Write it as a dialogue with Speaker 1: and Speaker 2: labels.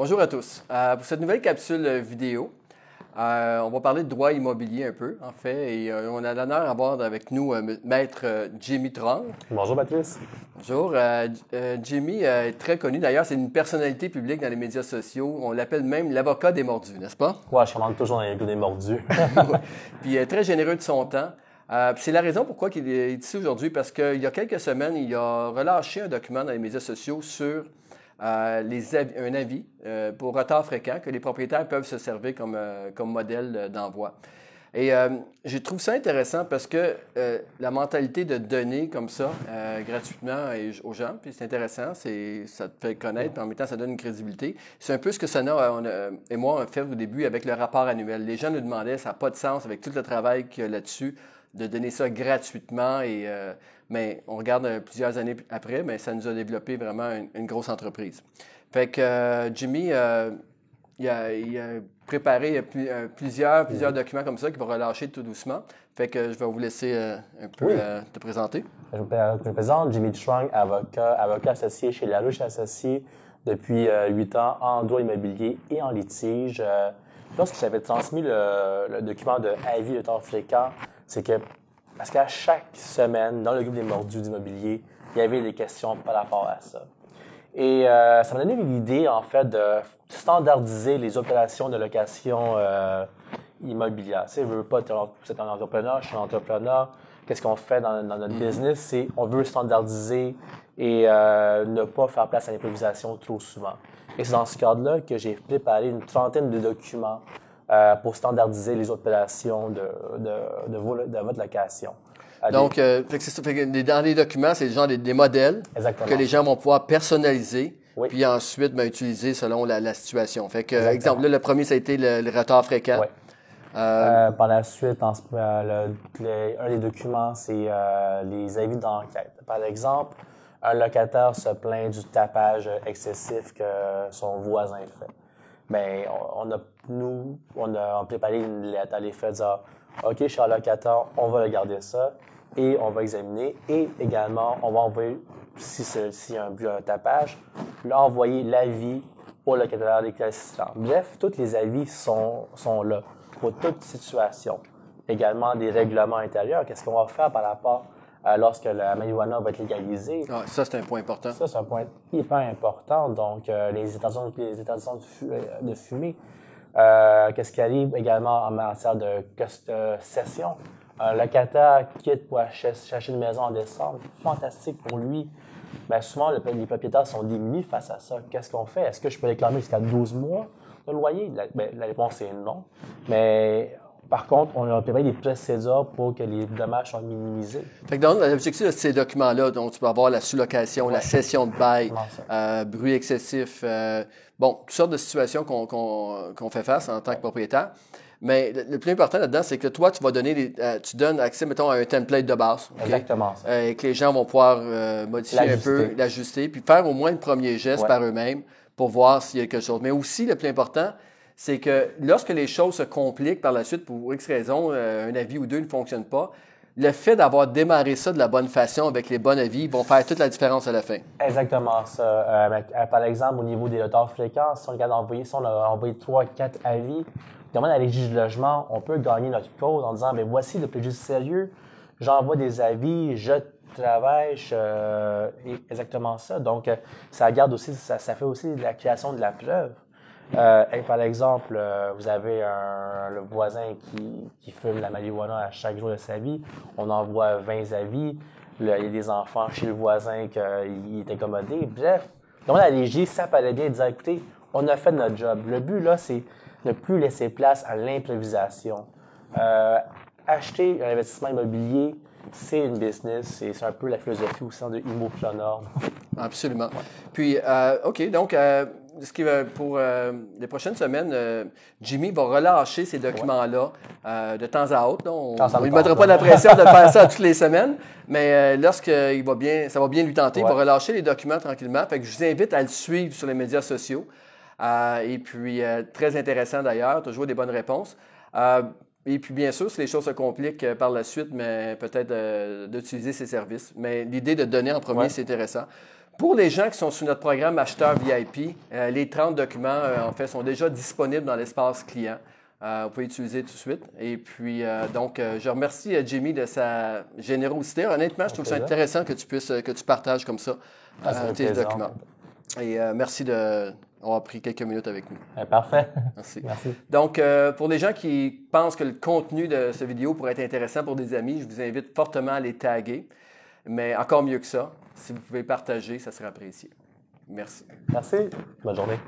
Speaker 1: Bonjour à tous. Euh, pour cette nouvelle capsule vidéo, euh, on va parler de droit immobilier un peu, en fait, et euh, on a l'honneur d'avoir avec nous Maître Jimmy Trong.
Speaker 2: Bonjour, Patrice.
Speaker 1: Bonjour. Jimmy est très connu. D'ailleurs, c'est une personnalité publique dans les médias sociaux. On l'appelle même l'avocat des mordus, n'est-ce pas?
Speaker 2: Oui, je commande toujours dans les des mordus.
Speaker 1: Puis il est très généreux de son temps. c'est la raison pourquoi il est ici aujourd'hui, parce qu'il y a quelques semaines, il a relâché un document dans les médias sociaux sur euh, un avis euh, pour retard fréquent que les propriétaires peuvent se servir comme, euh, modèle d'envoi. Et je trouve ça intéressant parce que la mentalité de donner comme ça gratuitement aux gens, puis c'est intéressant, ça te fait connaître, puis en même temps, ça donne une crédibilité. C'est un peu ce que Sana et moi on fait au début avec le rapport annuel. Les gens nous demandaient, ça n'a pas de sens avec tout le travail qu'il y a là-dessus, de donner ça gratuitement. Et, euh, mais on regarde euh, plusieurs années après, mais ça nous a développé vraiment une, grosse entreprise. Fait que euh, Jimmy, il a, il, a, préparé plusieurs, plusieurs documents comme ça qu'il va relâcher tout doucement. Fait que je vais vous laisser un peu te présenter.
Speaker 2: Je me présente Jimmy Trung, avocat, avocat associé chez Larouche Associé depuis huit ans en droit immobilier et en litige. lorsque j'avais transmis le, le, document de avis de temps fréquent c'est que, parce qu'à chaque semaine, dans le groupe des mordus d'immobilier, il y avait des questions par rapport à ça. Et euh, ça m'a donné l'idée, en fait, de standardiser les opérations de location euh, immobilière. Tu sais, veux pas, tu es un entrepreneur, je suis un entrepreneur. Qu'est-ce qu'on fait dans, notre business? C'est on veut standardiser et euh, ne pas faire place à l'improvisation trop souvent. Et c'est dans ce cadre-là que j'ai préparé une trentaine de documents euh, pour standardiser les opérations de, de, votre location.
Speaker 1: Donc, euh, dans les documents, c'est genre des, modèles que les gens vont pouvoir personnaliser, puis ensuite ben, utiliser selon la, situation. Fait que, exemple, là, le premier, ça a été le, retard fréquent.
Speaker 2: Euh, par la suite, un des documents, c'est les avis d'enquête. Par exemple, un locataire se plaint du tapage excessif que son voisin fait ben, on, a, nous, on a préparé une lettre à l'effet de dire OK, cher locataire, on va regarder ça et on va examiner. Et également, on va envoyer, si c'est un, un tapage, envoyer l'avis au locataire récalcitrant. Bref, tous les avis sont, sont là pour toute situation. Également, des règlements intérieurs. Qu'est-ce qu'on va faire par rapport euh, lorsque la marijuana va être légalisée.
Speaker 1: Ah, ça, c'est un point important.
Speaker 2: Ça, c'est un point hyper important. Donc, euh, les états les de, de fumée. Euh, qu'est-ce qui arrive également en matière de, cession? Un locataire quitte pour chercher une maison en décembre. Fantastique pour lui. Mais souvent, les propriétaires sont démunis face à ça. Qu'est-ce qu'on fait? Est-ce que je peux réclamer jusqu'à 12 mois de loyer? La, ben, la réponse est non. Mais par contre, on a préparé des procédures pour que les dommages soient minimisés.
Speaker 1: Fait que l'objectif de ces documents-là, donc tu peux avoir la sous-location, la cession de bail, euh, bruit excessif, euh, bon, toutes sortes de situations qu'on fait face en tant que propriétaire. Mais le, plus important là-dedans, c'est que toi, tu vas donner, euh, tu donnes accès, mettons, à un template de base.
Speaker 2: Exactement.
Speaker 1: et que les gens vont pouvoir modifier un peu, l'ajuster, puis faire au moins le premier geste par eux-mêmes pour voir s'il y a quelque chose. Mais aussi, le plus important, c'est que lorsque les choses se compliquent par la suite, pour X raison, euh, un avis ou deux ne fonctionne pas, le fait d'avoir démarré ça de la bonne façon avec les bons avis vont faire toute la différence à la fin.
Speaker 2: Exactement ça. Euh, euh, par exemple, au niveau des retards fréquents, si on regarde envoyer, si on a envoyé trois, quatre avis, demande à les juges de logement, on peut gagner notre cause en disant, mais voici le plus juste sérieux, j'envoie des avis, je travaille, je... exactement ça. Donc, ça garde aussi, ça, ça fait aussi la création de la preuve. Euh, par exemple, euh, vous avez un, le voisin qui, qui, fume la marijuana à chaque jour de sa vie. On envoie 20 avis. il y a des enfants chez le voisin qui est incommodé. Bref, donc la léger, ça paraît bien dire, écoutez, on a fait notre job. Le but, là, c'est ne plus laisser place à l'improvisation. Euh, acheter un investissement immobilier, c'est une business, c'est un peu la philosophie au sein de Immopreneur.
Speaker 1: Absolument. Puis, euh, OK, donc, euh, ce qui va pour euh, les prochaines semaines, Jimmy va relâcher ces documents-là de temps à autre. On ne mettra pas la pression de faire ça toutes les semaines, mais lorsqu'il va bien, ça va bien lui tenter, il va relâcher les documents tranquillement. Fait que je vous invite à le suivre sur les médias sociaux. et puis, très intéressant d'ailleurs, toujours des bonnes réponses. Et puis, bien sûr, si les choses se compliquent euh, par la suite, mais peut-être euh, d'utiliser ces services. Mais l'idée de donner en premier, c'est intéressant. pour les gens qui sont sous notre programme acheteur VIP, les 30 documents, en fait, sont déjà disponibles dans l'espace client. vous pouvez utiliser tout de suite. Et puis, donc, je remercie Jimmy de sa générosité. Honnêtement, je trouve ça intéressant que tu puisses, que tu partages comme ça
Speaker 2: Ah,
Speaker 1: tes documents. Et merci de, on a pris quelques minutes avec nous.
Speaker 2: Eh, parfait.
Speaker 1: Merci.
Speaker 2: Merci.
Speaker 1: Donc, euh, pour les gens qui pensent que le contenu de cette vidéo pourrait être intéressant pour des amis, je vous invite fortement à les taguer. Mais encore mieux que ça, si vous pouvez partager, ça serait apprécié. Merci.
Speaker 2: Merci. Bonne journée.